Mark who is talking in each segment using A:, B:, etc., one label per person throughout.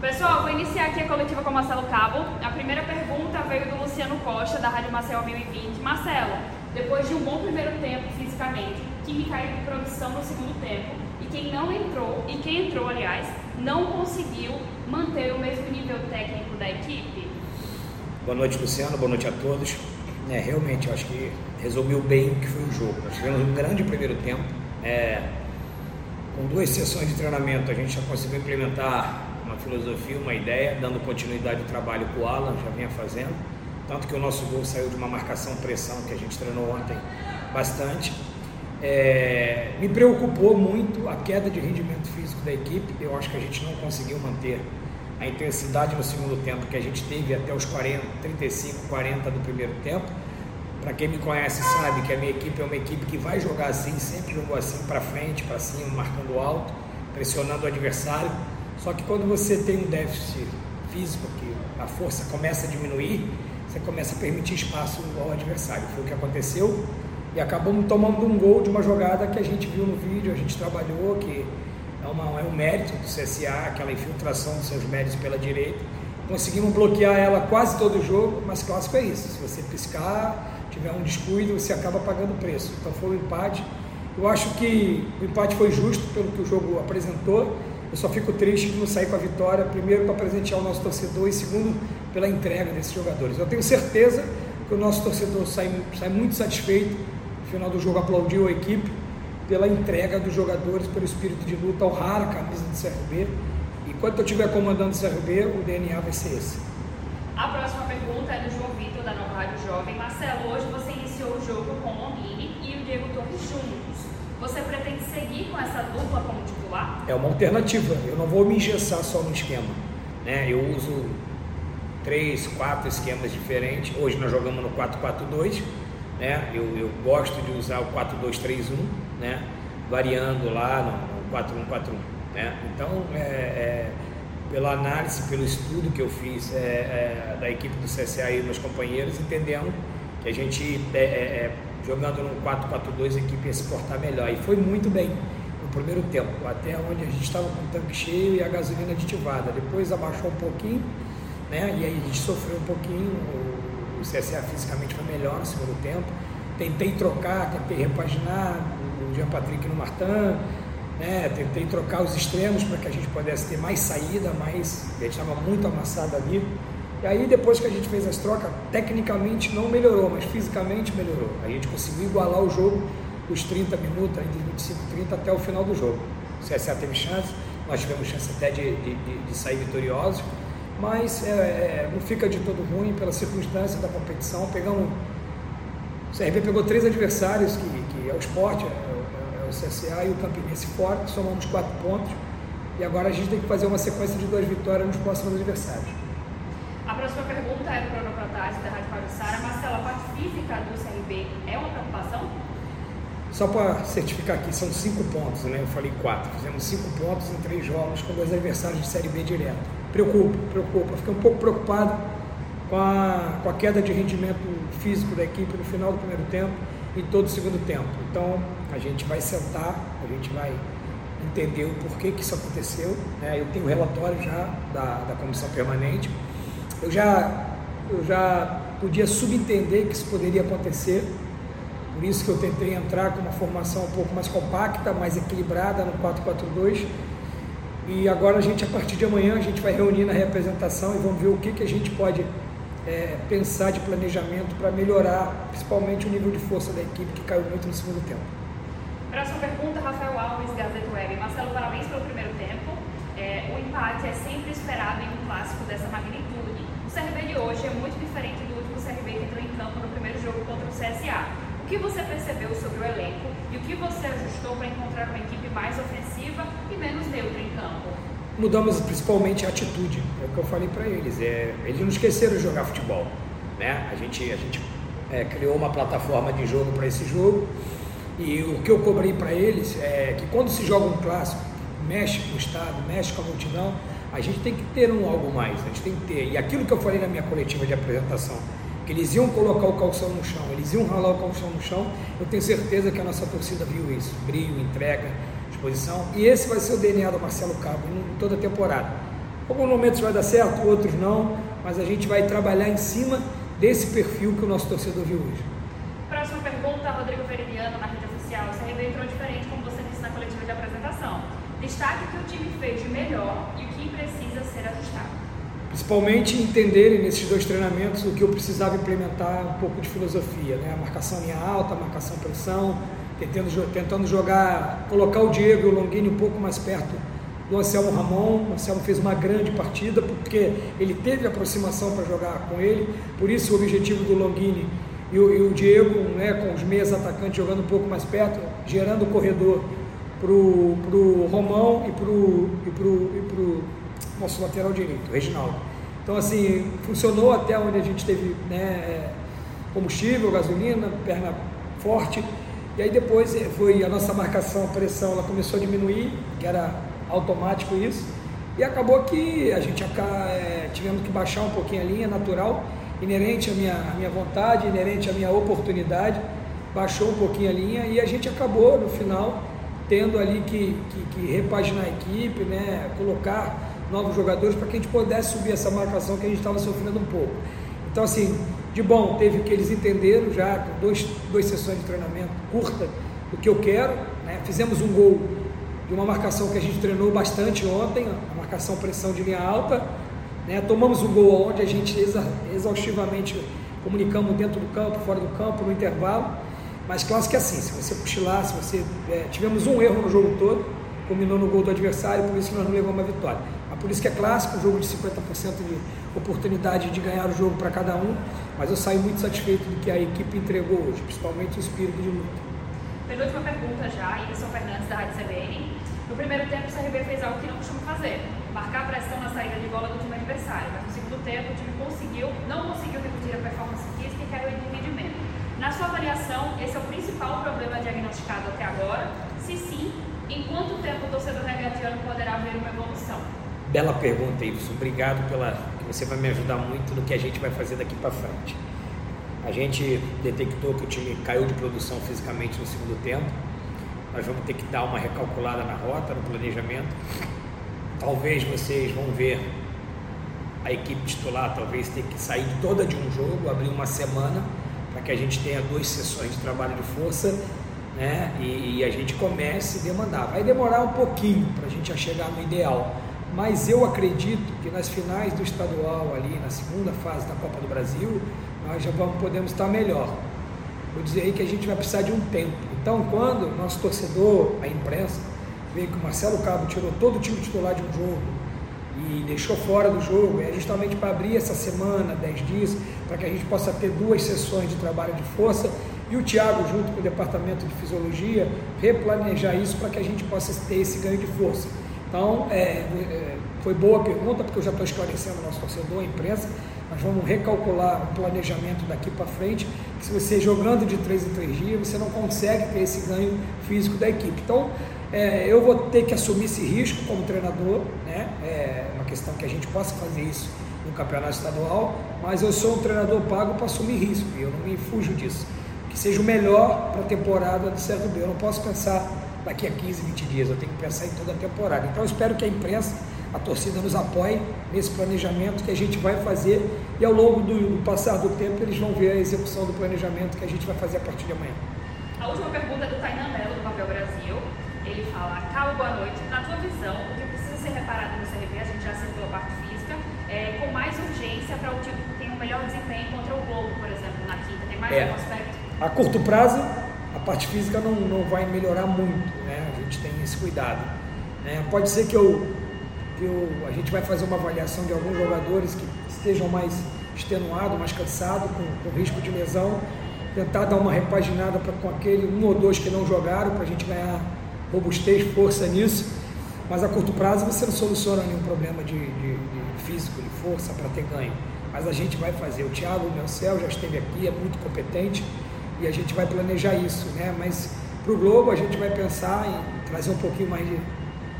A: Pessoal, vou iniciar aqui a coletiva com Marcelo Cabo. A primeira pergunta veio do Luciano Costa, da Rádio Marcel 1020. Marcelo, depois de um bom primeiro tempo fisicamente, time caiu de produção no segundo tempo e quem não entrou, e quem entrou, aliás, não conseguiu manter o mesmo nível técnico da equipe?
B: Boa noite, Luciano. Boa noite a todos. É, realmente, acho que resumiu bem o que foi o jogo. Nós tivemos um grande primeiro tempo. É, com duas sessões de treinamento, a gente já conseguiu implementar filosofia, uma ideia, dando continuidade ao trabalho que o Alan já vinha fazendo. Tanto que o nosso gol saiu de uma marcação-pressão que a gente treinou ontem bastante. É, me preocupou muito a queda de rendimento físico da equipe. Eu acho que a gente não conseguiu manter a intensidade no segundo tempo que a gente teve até os 40, 35, 40 do primeiro tempo. Para quem me conhece sabe que a minha equipe é uma equipe que vai jogar assim, sempre jogou assim para frente, para cima, marcando alto, pressionando o adversário. Só que quando você tem um déficit físico, que a força começa a diminuir, você começa a permitir espaço ao adversário. Foi o que aconteceu e acabamos tomando um gol de uma jogada que a gente viu no vídeo, a gente trabalhou, que é, uma, é um mérito do CSA, aquela infiltração dos seus méritos pela direita. Conseguimos bloquear ela quase todo o jogo, mas clássico é isso. Se você piscar, tiver um descuido, você acaba pagando preço. Então foi um empate. Eu acho que o empate foi justo pelo que o jogo apresentou eu só fico triste de não sair com a vitória, primeiro para presentear o nosso torcedor e segundo pela entrega desses jogadores. Eu tenho certeza que o nosso torcedor sai, sai muito satisfeito, no final do jogo aplaudiu a equipe pela entrega dos jogadores, pelo espírito de luta, honrar a camisa do CRB. E quando eu estiver comandando o CRB, o DNA vai ser esse.
A: A próxima pergunta é do João Vitor, da Nova Rádio Jovem. Marcelo, hoje você iniciou o jogo com o Longini e o Diego Torres juntos. Seguir com essa dupla como titular?
B: É uma alternativa. Eu não vou me engessar só no esquema. Né? Eu uso três, quatro esquemas diferentes. Hoje nós jogamos no 4-4-2. Né? Eu, eu, gosto de usar o 4-2-3-1, né? variando lá no, no 4-1-4-1. Né? Então, é, é, pela análise, pelo estudo que eu fiz é, é da equipe do CSA e meus companheiros, entendemos que a gente é, é, jogando no 4-4-2 a equipe ia se portar melhor. E foi muito bem no primeiro tempo, até onde a gente estava com o tanque cheio e a gasolina aditivada. Depois abaixou um pouquinho, né? E aí a gente sofreu um pouquinho. O, CSA fisicamente foi melhor no segundo tempo. Tentei trocar, tentei repaginar o Jean Patrick no Martin, né? Tentei trocar os extremos para que a gente pudesse ter mais saída, mais. A gente estava muito amassado ali. E aí depois que a gente fez as trocas, tecnicamente não melhorou, mas fisicamente melhorou. A gente conseguiu igualar o jogo os 30 minutos, entre 25 e 30 até o final do jogo. O CSA teve chance, nós tivemos chance até de, de, de sair vitoriosos, mas é, é, não fica de todo ruim pela circunstância da competição. Pegamos, o CRB pegou três adversários, que, que é o Sport, é, é, é o CSA e o Campinense fora, somamos quatro pontos, e agora a gente tem que fazer uma sequência de duas vitórias nos próximos adversários.
A: A próxima pergunta é do Bruno Protásio, da Rádio Pajussara. Marcela, a parte física do CRB é uma preocupação?
B: Só para certificar aqui, são cinco pontos, né? Eu falei quatro. Fizemos cinco pontos em três jogos com dois adversários de Série B direto. Preocupa, preocupa. Fiquei um pouco preocupado com a, com a queda de rendimento físico da equipe no final do primeiro tempo e todo o segundo tempo. Então, a gente vai sentar, a gente vai entender o porquê que isso aconteceu. Né? Eu tenho o relatório já da, da comissão permanente eu já, eu já podia subentender que isso poderia acontecer, por isso que eu tentei entrar com uma formação um pouco mais compacta, mais equilibrada no 4-4-2. E agora a gente, a partir de amanhã, a gente vai reunir na representação e vamos ver o que, que a gente pode é, pensar de planejamento para melhorar, principalmente o nível de força da equipe que caiu muito no segundo tempo.
A: Próxima pergunta, Rafael Alves, Gazeta Web. Marcelo, parabéns pelo primeiro. É, o empate é sempre esperado em um clássico dessa magnitude. O CRB de hoje é muito diferente do último CRB que entrou em campo no primeiro jogo contra o CSA. O que você percebeu sobre o elenco e o que você ajustou para encontrar uma equipe mais ofensiva e menos neutra em campo?
B: Mudamos principalmente a atitude, é o que eu falei para eles. É, eles não esqueceram de jogar futebol. Né? A gente, a gente é, criou uma plataforma de jogo para esse jogo e o que eu cobrei para eles é que quando se joga um clássico, mexe com o Estado, mexe com a multidão, a gente tem que ter um algo mais, a gente tem que ter. E aquilo que eu falei na minha coletiva de apresentação, que eles iam colocar o calção no chão, eles iam ralar o calção no chão, eu tenho certeza que a nossa torcida viu isso. Brilho, entrega, disposição. E esse vai ser o DNA do Marcelo Cabo em toda a temporada. Alguns momentos vai dar certo, outros não, mas a gente vai trabalhar em cima desse perfil que o nosso torcedor viu hoje.
A: Próxima pergunta, Rodrigo Veridiano, na rede oficial. CRB entrou diferente, como você disse na coletiva de apresentação. Destaque o que o time fez de melhor e o que precisa ser ajustado.
B: Principalmente entenderem nesses dois treinamentos o que eu precisava implementar um pouco de filosofia, né? A marcação linha alta, a marcação pressão, tentando, tentando jogar, colocar o Diego e o Longini um pouco mais perto do Anselmo Ramon. O Anselmo fez uma grande partida porque ele teve aproximação para jogar com ele, por isso o objetivo do Longini e o, e o Diego, né, com os meias atacantes jogando um pouco mais perto, gerando o corredor para o Romão e para o e pro, e pro nosso lateral direito, Reginaldo. Então, assim, funcionou até onde a gente teve né, combustível, gasolina, perna forte. E aí depois foi a nossa marcação, a pressão, ela começou a diminuir, que era automático isso. E acabou que a gente é, tivemos que baixar um pouquinho a linha, natural, inerente à minha, à minha vontade, inerente à minha oportunidade. Baixou um pouquinho a linha e a gente acabou, no final, tendo ali que, que, que repaginar a equipe, né, colocar novos jogadores para que a gente pudesse subir essa marcação que a gente estava sofrendo um pouco. Então, assim, de bom, teve que eles entenderam já, dois, duas sessões de treinamento curta, o que eu quero. Né? Fizemos um gol de uma marcação que a gente treinou bastante ontem, a marcação pressão de linha alta. Né? Tomamos um gol onde a gente exa exaustivamente comunicamos dentro do campo, fora do campo, no intervalo. Mas clássico é assim, se você cochilar, se você. É, tivemos um erro no jogo todo, culminou no gol do adversário, por isso nós não levamos a vitória. Mas por isso que é clássico, um jogo de 50% de oportunidade de ganhar o jogo para cada um. Mas eu saio muito satisfeito do que a equipe entregou hoje, principalmente o espírito de luta.
A: Penúltima pergunta já, Iverson Fernandes da Rádio CBN. No primeiro tempo, o CRB fez algo que não costuma fazer, marcar pressão na saída de bola do time adversário. Mas no segundo tempo, o time conseguiu, não conseguiu repetir a performance física e caiu em rendimento. Na sua esse é o principal problema diagnosticado até agora? Se sim, em quanto tempo o torcedor regatiano poderá ver uma evolução?
B: Bela pergunta, Iverson. Obrigado pela você vai me ajudar muito no que a gente vai fazer daqui para frente. A gente detectou que o time caiu de produção fisicamente no segundo tempo. Nós vamos ter que dar uma recalculada na rota, no planejamento. Talvez vocês vão ver a equipe titular, talvez ter que sair toda de um jogo, abrir uma semana, para que a gente tenha duas sessões de trabalho de força né? e, e a gente comece a demandar. Vai demorar um pouquinho para a gente chegar no ideal, mas eu acredito que nas finais do estadual, ali na segunda fase da Copa do Brasil, nós já vamos, podemos estar melhor. Vou dizer aí que a gente vai precisar de um tempo. Então, quando o nosso torcedor, a imprensa, vê que o Marcelo Cabo tirou todo o time titular de um jogo e deixou fora do jogo, é justamente para abrir essa semana, 10 dias, para que a gente possa ter duas sessões de trabalho de força e o Thiago, junto com o departamento de fisiologia, replanejar isso para que a gente possa ter esse ganho de força. Então, é, é, foi boa a pergunta, porque eu já estou esclarecendo o nosso torcedor, a imprensa, nós vamos recalcular o planejamento daqui para frente, que se você jogando de três em três dias, você não consegue ter esse ganho físico da equipe. Então, é, eu vou ter que assumir esse risco como treinador, né? É uma questão que a gente possa fazer isso no campeonato estadual, mas eu sou um treinador pago para assumir risco e eu não me fujo disso. Que seja o melhor para a temporada do Certo B. Eu não posso pensar daqui a 15, 20 dias, eu tenho que pensar em toda a temporada. Então, eu espero que a imprensa a torcida nos apoie nesse planejamento que a gente vai fazer e ao longo do, do, passar do tempo eles vão ver a execução do planejamento que a gente vai fazer a partir de amanhã.
A: A última pergunta é do Tainan Melo, do Papel Brasil. Ele fala, Carlos, boa noite. Na tua visão, o que precisa ser reparado no CRB, a gente já citou a parte física, é, com mais urgência para o time que tem um melhor desempenho contra o Globo, por exemplo, na quinta? Tem mais é. algum aspecto?
B: A curto prazo, a parte física não, não vai melhorar muito, né? A gente tem esse cuidado. É, pode ser que eu que eu, a gente vai fazer uma avaliação de alguns jogadores que estejam mais extenuados, mais cansados, com, com risco de lesão, tentar dar uma repaginada pra, com aquele um ou dois que não jogaram, para a gente ganhar robustez, força nisso. Mas a curto prazo você não soluciona nenhum problema de, de, de físico, de força para ter ganho. Mas a gente vai fazer. O Thiago o Melcel já esteve aqui, é muito competente e a gente vai planejar isso. Né? Mas para o Globo a gente vai pensar em trazer um pouquinho mais de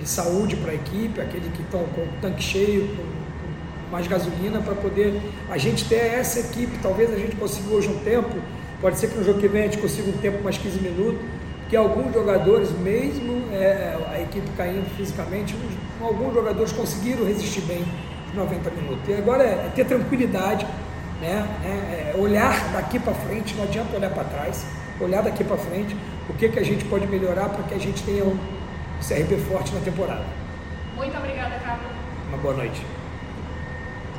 B: de saúde para a equipe, aquele que estão com o tanque cheio, com, com mais gasolina, para poder a gente ter essa equipe. Talvez a gente consiga hoje um tempo, pode ser que no jogo que vem a gente consiga um tempo mais 15 minutos, que alguns jogadores, mesmo é, a equipe caindo fisicamente, alguns jogadores conseguiram resistir bem os 90 minutos. E agora é, é ter tranquilidade, né? É, é olhar daqui para frente, não adianta olhar para trás, olhar daqui para frente, o que, que a gente pode melhorar para que a gente tenha um CRB forte na temporada.
A: Muito obrigada, Carlos.
B: Uma boa noite.